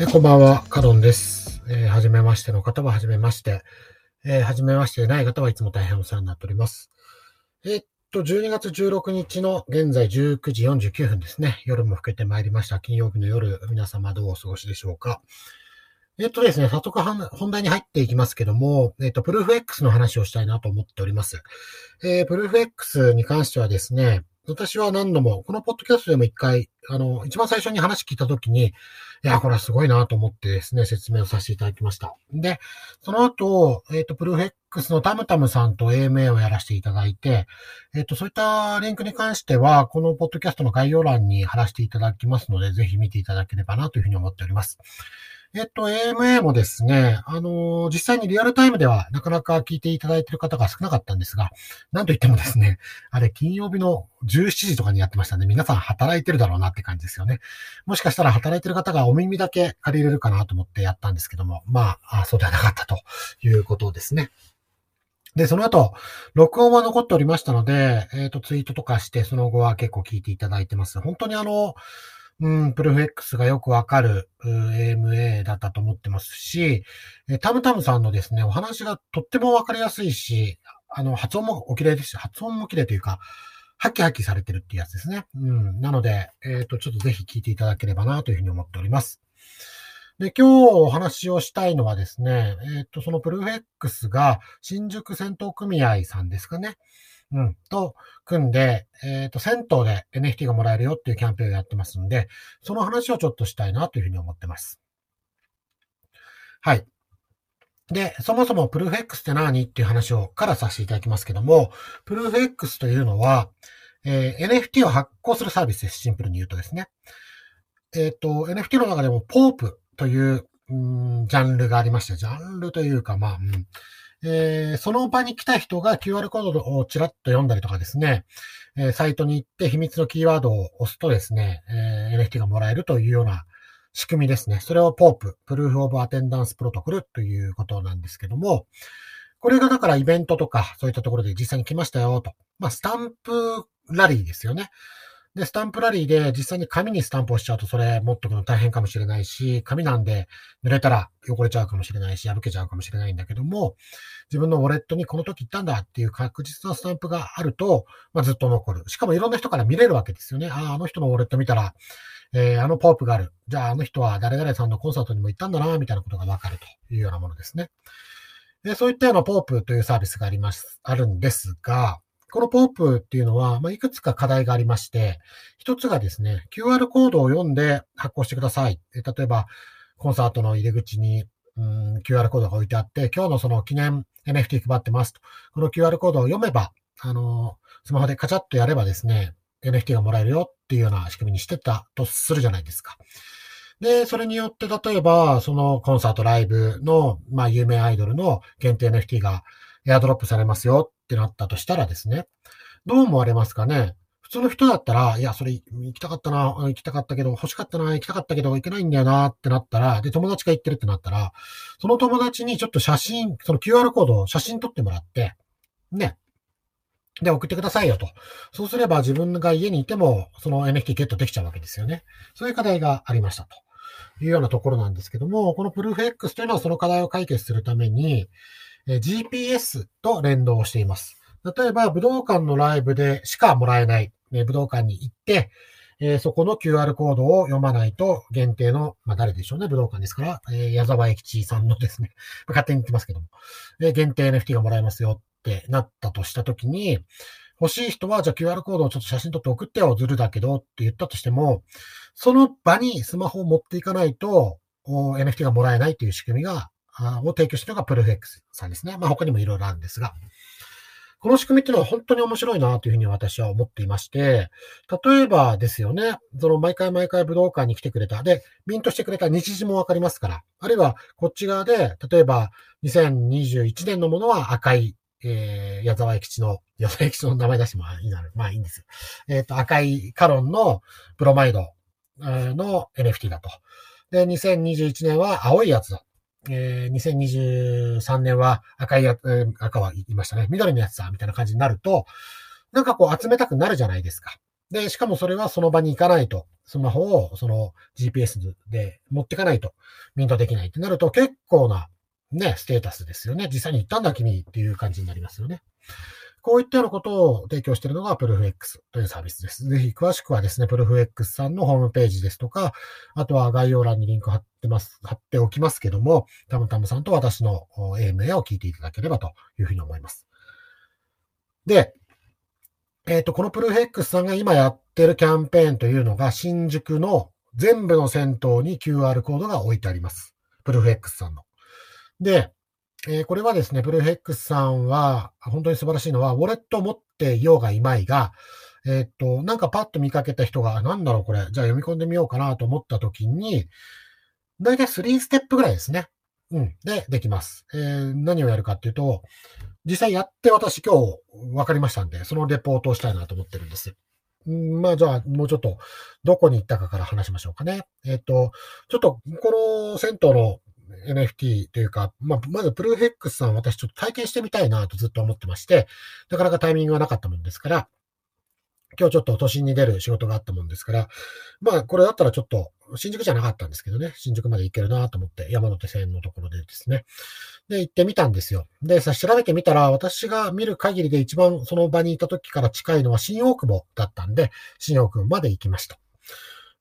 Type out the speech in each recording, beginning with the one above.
えこんばんは、カドンです。えー、はじめましての方ははじめまして。えー、はじめましてでない方はいつも大変お世話になっております。えーっと、12月16日の現在19時49分ですね。夜も更けてまいりました。金曜日の夜、皆様どうお過ごしでしょうか。えーっとですね、早速本題に入っていきますけども、えーっと、プルーフ X の話をしたいなと思っております。えー、プルーフ X に関してはですね、私は何度も、このポッドキャストでも一回、あの、一番最初に話聞いたときに、いや、これはすごいなと思ってですね、説明をさせていただきました。で、その後、えっ、と、プルーフ X のタムタムさんと AMA をやらせていただいて、えっ、と、そういったリンクに関しては、このポッドキャストの概要欄に貼らせていただきますので、ぜひ見ていただければなというふうに思っております。えっと、AMA もですね、あのー実際にリアルタイムではなかなか聞いていただいている方が少なかったんですが、なんといってもですね、あれ、金曜日の17時とかにやってましたね。皆さん働いてるだろうなって感じですよね。もしかしたら働いてる方がお耳だけ借りれるかなと思ってやったんですけども、まあ、あそうではなかったということですね。で、その後、録音は残っておりましたので、えっ、と、ツイートとかして、その後は結構聞いていただいてます。本当にあの、うん、プルフ X がよくわかる AMA だったと思ってますし、タムタムさんのですね、お話がとってもわかりやすいし、あの、発音もお綺麗ですし、発音も綺麗というか、ハキハキされてるっていうやつですね。うん。なので、えっ、と、ちょっとぜひ聞いていただければなというふうに思っております。で、今日お話をしたいのはですね、えっ、と、そのプルフ X が新宿戦闘組合さんですかね。うん。と、組んで、えっ、と、銭湯で NFT がもらえるよっていうキャンペーンをやってますんで、その話をちょっとしたいなというふうに思ってます。はい。で、そもそもプルーフ X って何っていう話をからさせていただきますけども、プルーフ X というのは、えー NFT を発行するサービスです。シンプルに言うとですね。えっ、と、NFT の中でもポープという、うんジャンルがありまして、ジャンルというか、まあ、うんえーその場に来た人が QR コードをちらっと読んだりとかですね、えーサイトに行って秘密のキーワードを押すとですね、えー NFT がもらえるというような仕組みですね。それを POP、Proof of Attendance Protocol ということなんですけども、これがだからイベントとかそういったところで実際に来ましたよと。まあ、スタンプラリーですよね。で、スタンプラリーで実際に紙にスタンプをしちゃうとそれ持っとくの大変かもしれないし、紙なんで濡れたら汚れちゃうかもしれないし、破けちゃうかもしれないんだけども、自分のウォレットにこの時行ったんだっていう確実なスタンプがあると、まあ、ずっと残る。しかもいろんな人から見れるわけですよね。ああ、あの人のウォレット見たら、えーあのポープがある。じゃああの人は誰々さんのコンサートにも行ったんだな、みたいなことがわかるというようなものですね。でそういったようなポープというサービスがあります、あるんですが、このポープっていうのは、まあ、いくつか課題がありまして、一つがですね、QR コードを読んで発行してください。え例えば、コンサートの入り口に、うん QR コードが置いてあって、今日のその記念 NFT 配ってますと。この QR コードを読めば、あの、スマホでカチャッとやればですね、NFT がもらえるよっていうような仕組みにしてたとするじゃないですか。で、それによって、例えば、そのコンサートライブの、まあ、有名アイドルの限定 NFT がエアドロップされますよってなったとしたらですね、どう思われますかね？普通の人だったら、いや、それ行きたかったな、行きたかったけど、欲しかったな、行きたかったけど、行けないんだよなってなったら、で、友達が行ってるってなったら、その友達にちょっと写真、その QR コードを写真撮ってもらって、ね。で、送ってくださいよと。そうすれば自分が家にいても、その NFT ゲットできちゃうわけですよね。そういう課題がありましたと。いうようなところなんですけども、この ProofX というのはその課題を解決するために、え GPS と連動しています。例えば、武道館のライブでしかもらえない、え武道館に行って、えーそこの QR コードを読まないと限定の、まあ誰でしょうね、武道館ですから、えー矢沢永吉さんのですね、勝手に言ってますけども、え限定 NFT がもらえますよってなったとしたときに、欲しい人は、じゃあ QR コードをちょっと写真撮って送ってよ、ずるだけどって言ったとしても、その場にスマホを持っていかないと、NFT がもらえないという仕組みが、を提供しているのがプルフ X さんですね。まあ他にもいろいろあるんですが。この仕組みっていうのは本当に面白いなというふうに私は思っていまして、例えばですよね、その毎回毎回武道館に来てくれた、で、ミントしてくれた日時もわかりますから、あるいはこっち側で、例えば2021年のものは赤い、えー、矢沢永吉の、矢沢永吉の名前出してもいいな。まあいいんですよ。えっ、と、赤いカロンのブロマイドの NFT だと。で、2021年は青いやつだ。えー、2023年は赤いや、えー赤は言いましたね。緑のやつさ、みたいな感じになると、なんかこう集めたくなるじゃないですか。で、しかもそれはその場に行かないとスマホをその GPS で持ってかないとミントできないってなると結構なね、ステータスですよね。実際に行ったんだ君っていう感じになりますよね。こういったようなことを提供しているのがプルフ X というサービスです。ぜひ詳しくはですね、プルフ X さんのホームページですとか、あとは概要欄にリンク貼ってます、貼っておきますけども、たむたむさんと私の AMA を聞いていただければというふうに思います。で、えっ、ー、と、このプルフ X さんが今やってるキャンペーンというのが、新宿の全部の銭湯に QR コードが置いてあります。プルフ X さんの。で、えー、これはですね、プルフ X さんは、本当に素晴らしいのは、ウォレットを持っていようがいまいが、えー、っと、なんかパッと見かけた人が、なんだろうこれ、じゃあ読み込んでみようかなと思った時に、だいたい3ステップぐらいですね。うん。で、できます。えー、何をやるかっていうと、実際やって私今日分かりましたんで、そのレポートをしたいなと思ってるんです。んまあじゃあ、もうちょっと、どこに行ったかから話しましょうかね。えっ、と、ちょっと、この銭湯の NFT というか、まあ、まずプルーフ X さん私ちょっと体験してみたいなとずっと思ってまして、なかなかタイミングがなかったもんですから、今日ちょっと都心に出る仕事があったもんですから、まあこれだったらちょっと新宿じゃなかったんですけどね、新宿まで行けるなと思って山手線のところでですね。で、行ってみたんですよ。で、さ、調べてみたら私が見る限りで一番その場にいた時から近いのは新大久保だったんで、新大久保まで行きました。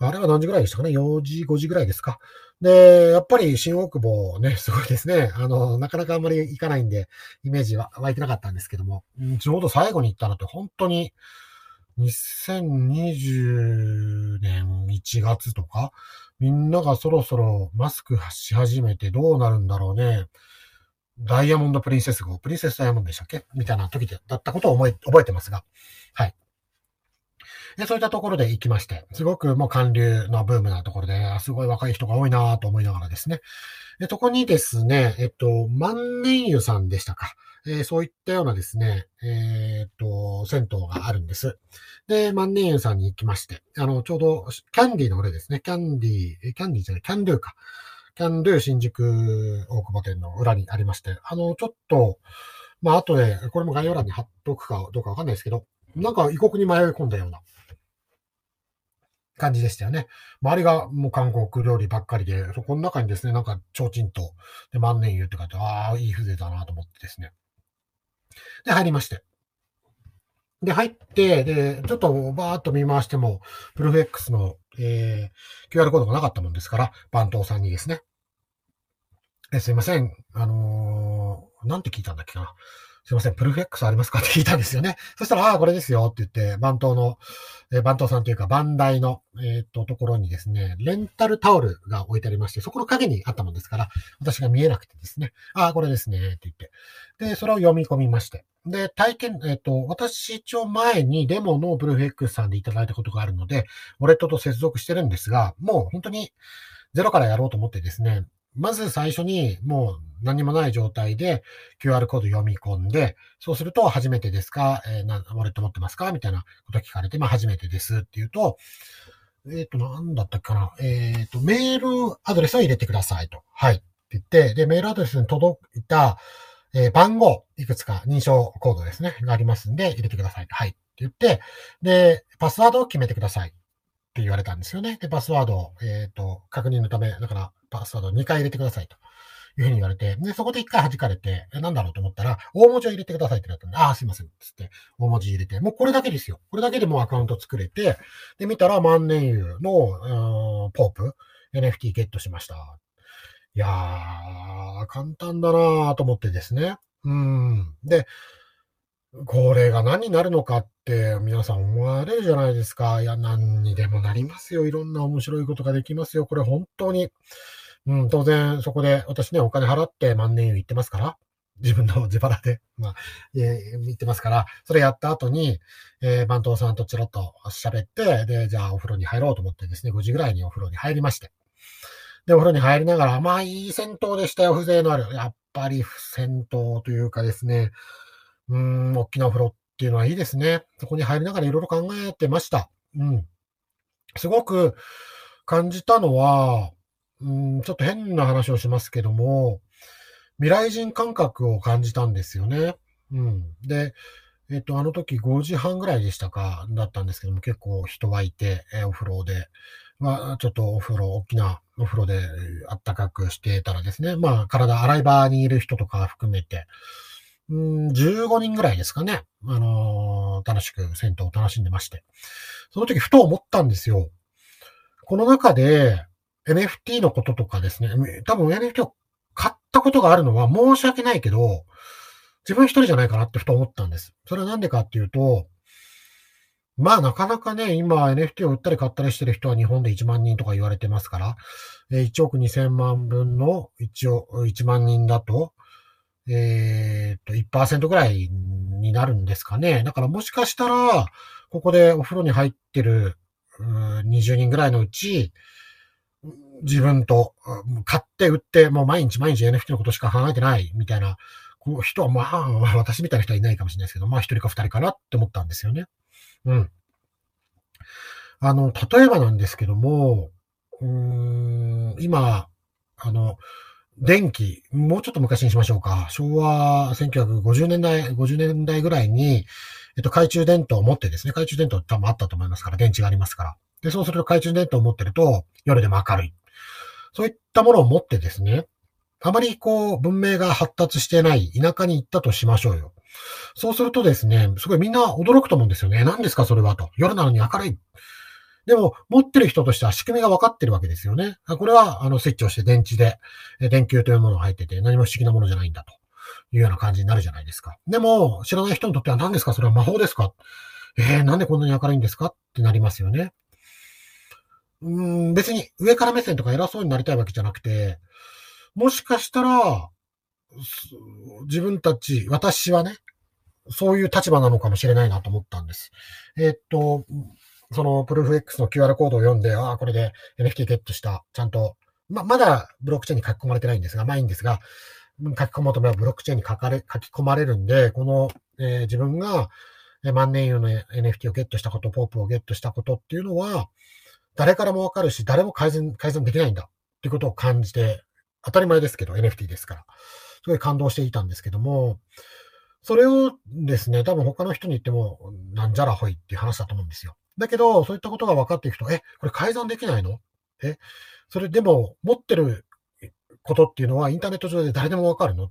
あれは何時ぐらいでしたかね ?4 時、5時ぐらいですか？で、やっぱり新大久保ね、すごいですね。あの、なかなかあんまり行かないんで、イメージは湧いてなかったんですけども、ちょうど最後に行ったのって本当に、2020年1月とか、みんながそろそろマスクし始めてどうなるんだろうね。ダイヤモンドプリンセス号、プリンセスダイヤモンドでしたっけ？みたいな時だったことを覚え覚えてますが。はい。で、そういったところで行きまして、すごくもう韓流のブームなところで、すごい若い人が多いなと思いながらですね。で、そこにですね、えっと、万年湯さんでしたか。えー、そういったようなですね、えー、っと、銭湯があるんです。で、万年湯さんに行きまして、あの、ちょうど、キャンディーの裏ですね。キャンディー、キャンディーじゃない、キャンドゥか。キャンドゥ新宿大久保店の裏にありまして、あの、ちょっと、まあ、後で、これも概要欄に貼っとくかどうかわかんないですけど、なんか異国に迷い込んだような、感じでしたよね。周りがもう韓国料理ばっかりで、そこの中にですね、なんか、提灯と、で、万年油って書いて、ああ、いい風情だなと思ってですね。で、入りまして。で、入って、で、ちょっとバーっと見回しても、プルフ X の、えー、QR コードがなかったもんですから、番頭さんにですね。えすいません。あのー、なんて聞いたんだっけかな。すいません、プルフ X ありますか？って聞いたんですよね。そしたら、ああ、これですよって言って、番頭の、えー、番頭さんというか、番台の、えー、っと、ところにですね、レンタルタオルが置いてありまして、そこの影にあったもんですから、私が見えなくてですね、ああ、これですね、って言って。で、それを読み込みまして。で、体験、えっ、と、私一応前にデモのプルーフ X さんでいただいたことがあるので、ウォレットと接続してるんですが、もう本当にゼロからやろうと思ってですね、まず最初にもう何もない状態で QR コード読み込んで、そうすると初めてですか、えー、な、ウォレット持ってますかみたいなこと聞かれて、まあ初めてですっていうと、えっ、ー、と、なんだったっけかな。えっ、ー、と、メールアドレスを入れてくださいと。はい。って言って、で、メールアドレスに届いた、えー、番号、いくつか認証コードですね、がありますんで、入れてください。はい。って言って、で、パスワードを決めてください。って言われたんですよね。で、パスワードを、えっ、と、確認のため、だから、パスワードを2回入れてくださいと。いうふうに言われて、で、そこで1回弾かれて、なんだろうと思ったら、大文字を入れてくださいってなったんで、ああ、すいません。つって、大文字入れて、もうこれだけですよ。これだけでもうアカウント作れて、で、見たら万年油の、ポープ、NFT ゲットしました。いやー、簡単だなーと思ってですね。うん。で、これが何になるのかって皆さん思われるじゃないですか。いや、何にでもなりますよ。いろんな面白いことができますよ。これ本当に。うん、当然そこで私ね、お金払って万年油行ってますから。自分の 自腹で、まあ、えー、行ってますから、それやった後に、えー、番頭さんとちらっと喋って、で、じゃあお風呂に入ろうと思ってですね、5時ぐらいにお風呂に入りまして。で、お風呂に入りながら、まあ、いい銭湯でしたよ、風情のある。やっぱり銭湯というかですね、うん、大きなお風呂っていうのはいいですね。そこに入りながらいろいろ考えてました。うん。すごく感じたのは、うん、ちょっと変な話をしますけども、未来人感覚を感じたんですよね。うん。で、えっと、あの時5時半ぐらいでしたか、だったんですけども、結構人はいて、えお風呂で、まあ、ちょっとお風呂、大きなお風呂であったかくしてたらですね、まあ、体洗い場にいる人とか含めて、うん、15人ぐらいですかね、あのー、楽しく銭湯を楽しんでまして。その時ふと思ったんですよ。この中で NFT のこととかですね、多分 NFT を買ったことがあるのは申し訳ないけど、自分一人じゃないかなってふと思ったんです。それはなんでかっていうと、まあなかなかね、今 NFT を売ったり買ったりしてる人は日本で1万人とか言われてますから、1億2000万分の 1, 億1万人だと、えー、っと、1%ぐらいになるんですかね。だからもしかしたら、ここでお風呂に入ってる20人ぐらいのうち、自分と買って売って、もう毎日毎日 NFT のことしか考えてないみたいな人は、まあ、私みたいな人はいないかもしれないですけど、まあ一人か二人かなって思ったんですよね。うん。あの、例えばなんですけども、うん、今、あの、電気、もうちょっと昔にしましょうか。昭和1950年代、50年代ぐらいに、えっと、懐中電灯を持ってですね、懐中電灯多分あったと思いますから、電池がありますから。で、そうすると懐中電灯を持ってると、夜でも明るい。そういったものを持ってですね、あまりこう、文明が発達してない田舎に行ったとしましょうよ。そうするとですね、すごいみんな驚くと思うんですよね。何ですかそれはと。夜なのに明るい。でも、持ってる人としては仕組みが分かってるわけですよね。これは、あの、スイッチをして電池で、電球というものが入ってて、何も不思議なものじゃないんだというような感じになるじゃないですか。でも、知らない人にとっては何ですかそれは魔法ですか？えー、なんでこんなに明るいんですか？ってなりますよね。うん、別に上から目線とか偉そうになりたいわけじゃなくて、もしかしたら、自分たち、私はね、そういう立場なのかもしれないなと思ったんです。えー、っと、そのプルーフ X の QR コードを読んで、ああ、これで NFT ゲットした。ちゃんと、ま、まだブロックチェーンに書き込まれてないんですが、まあいいんですが、書き込もうと思えばブロックチェーンに書かれ、書き込まれるんで、この、えー、自分が万年油の NFT をゲットしたこと、ポープをゲットしたことっていうのは、誰からもわかるし、誰も改善、改善できないんだっていうことを感じて、当たり前ですけど、NFT ですから。すごい感動していたんですけども、それをですね、多分他の人に言っても、なんじゃらほいっていう話だと思うんですよ。だけど、そういったことが分かっていくと、え、これ改ざんできないの？え、それでも持ってることっていうのはインターネット上で誰でも分かるの？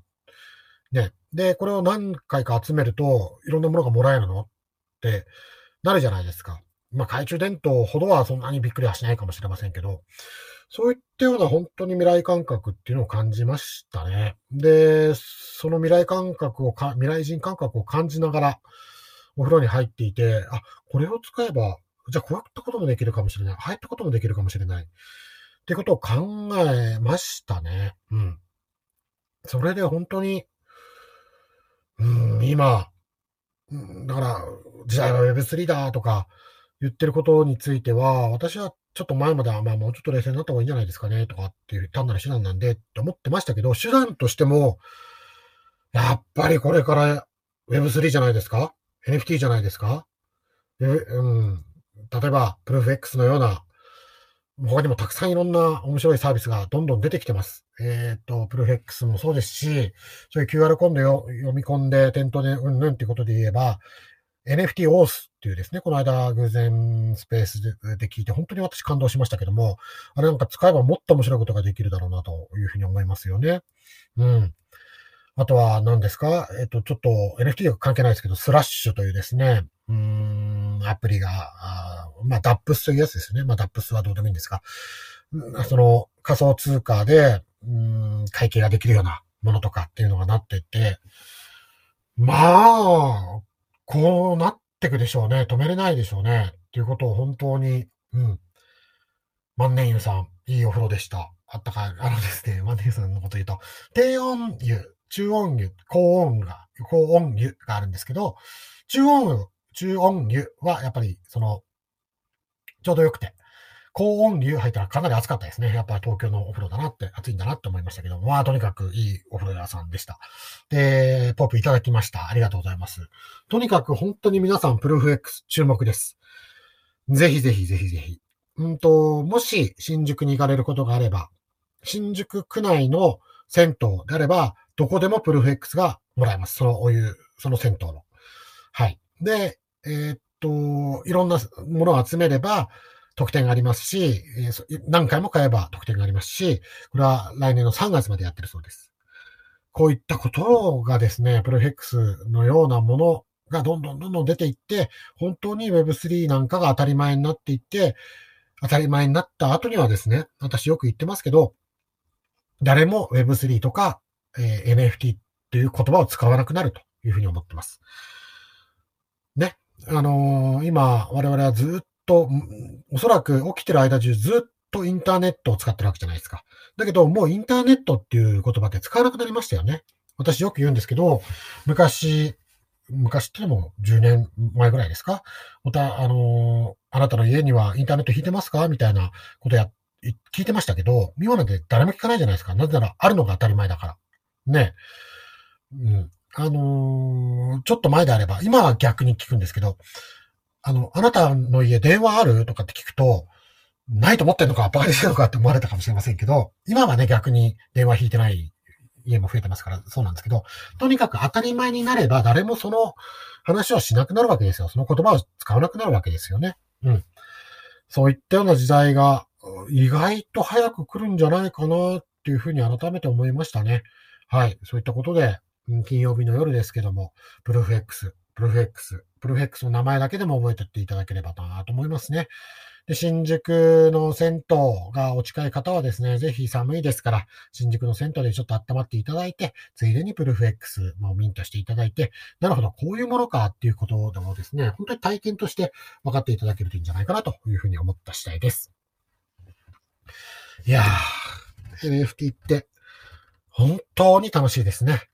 ね。で、これを何回か集めると、いろんなものがもらえるの？ってなるじゃないですか。まあ、懐中電灯ほどはそんなにびっくりはしないかもしれませんけど、そういったような本当に未来感覚っていうのを感じましたね。で、その未来感覚をか、未来人感覚を感じながら、お風呂に入っていて、あ、これを使えば、じゃあこういったこともできるかもしれない。入ったこともできるかもしれない。ってことを考えましたね。うん。それで本当に、うん、今、だから、時代は Web3 だとか言ってることについては、私はちょっと前までは、まあもうちょっと冷静になった方がいいんじゃないですかね、とかっていう単なる手段なんでって思ってましたけど、手段としても、やっぱりこれから Web3 じゃないですか ?NFT じゃないですか？え、うん。例えば、プルーフ X のような、他にもたくさんいろんな面白いサービスがどんどん出てきてます。えっ、ー、と、プルーフ X もそうですし、そういう QR コードを読み込んで店頭でうんぬんっていうことで言えば、NFT オースっていうですね、この間偶然スペースで聞いて本当に私感動しましたけども、あれなんか使えばもっと面白いことができるだろうなというふうに思いますよね。うん。あとは何ですか？えっ、と、ちょっと NFT が関係ないですけど、スラッシュというですね、うん、アプリが、あまあ、ダップスというやつですね。まあ、ダップスはどうでもいいんですが、その仮想通貨で、うん、会計ができるようなものとかっていうのがなってて、まあ、こうなってくでしょうね。止めれないでしょうね。っていうことを本当に、うん。万年湯さん、いいお風呂でした。あったかい。あのですね、万年湯さんのこと言うと、低温湯、中温湯、高温が、高温湯があるんですけど、中温湯、中温湯はやっぱり、その、ちょうど良くて、高温流入ったらかなり暑かったですね。やっぱり東京のお風呂だなって、暑いんだなって思いましたけど、まあとにかくいいお風呂屋さんでした。で、ポップいただきました。ありがとうございます。とにかく本当に皆さんプルーフ X 注目です。ぜひぜひぜひぜひ。うんと、もし新宿に行かれることがあれば、新宿区内の銭湯であれば、どこでもプルーフ X がもらえます。そのお湯、その銭湯の。はい。で、えー、っと、いろんなものを集めれば、特典がありますし、何回も買えば特典がありますし、これは来年の3月までやってるそうです。こういったことがですね、プロフェックスのようなものがどんどんどんどん出ていって、本当に Web3 なんかが当たり前になっていって、当たり前になった後にはですね、私よく言ってますけど、誰も Web3 とか、えー、NFT っていう言葉を使わなくなるというふうに思ってます。ね。あのー、今、我々はずっと、おそらく起きてる間中ずっとインターネットを使ってるわけじゃないですか。だけど、もうインターネットっていう言葉って使わなくなりましたよね。私よく言うんですけど、昔、昔っても10年前ぐらいですか？また、あのー、あなたの家にはインターネット引いてますか？みたいなことや、聞いてましたけど、今なんて誰も聞かないじゃないですか。なぜなら、あるのが当たり前だから。ね。うん。あのー、ちょっと前であれば、今は逆に聞くんですけど、あの、あなたの家電話ある？とかって聞くと、ないと思ってんのか、バカにしてるのかって思われたかもしれませんけど、今はね、逆に電話引いてない家も増えてますから、そうなんですけど、とにかく当たり前になれば、誰もその話をしなくなるわけですよ。その言葉を使わなくなるわけですよね。うん。そういったような時代が、意外と早く来るんじゃないかなっていうふうに改めて思いましたね。はい。そういったことで、金曜日の夜ですけども、プルーフ X、プルフ X、プルフ X の名前だけでも覚えておっていただければなと思いますね。で、新宿の銭湯がお近い方はですね、ぜひ寒いですから、新宿の銭湯でちょっと温まっていただいて、ついでにプルフ X もミントしていただいて、なるほど、こういうものかっていうことでもですね、本当に体験として分かっていただけるといいんじゃないかなというふうに思った次第です。いやー、NFT って本当に楽しいですね。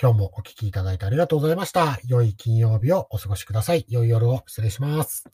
今日もお聴きいただいてありがとうございました。良い金曜日をお過ごしください。良い夜を失礼します。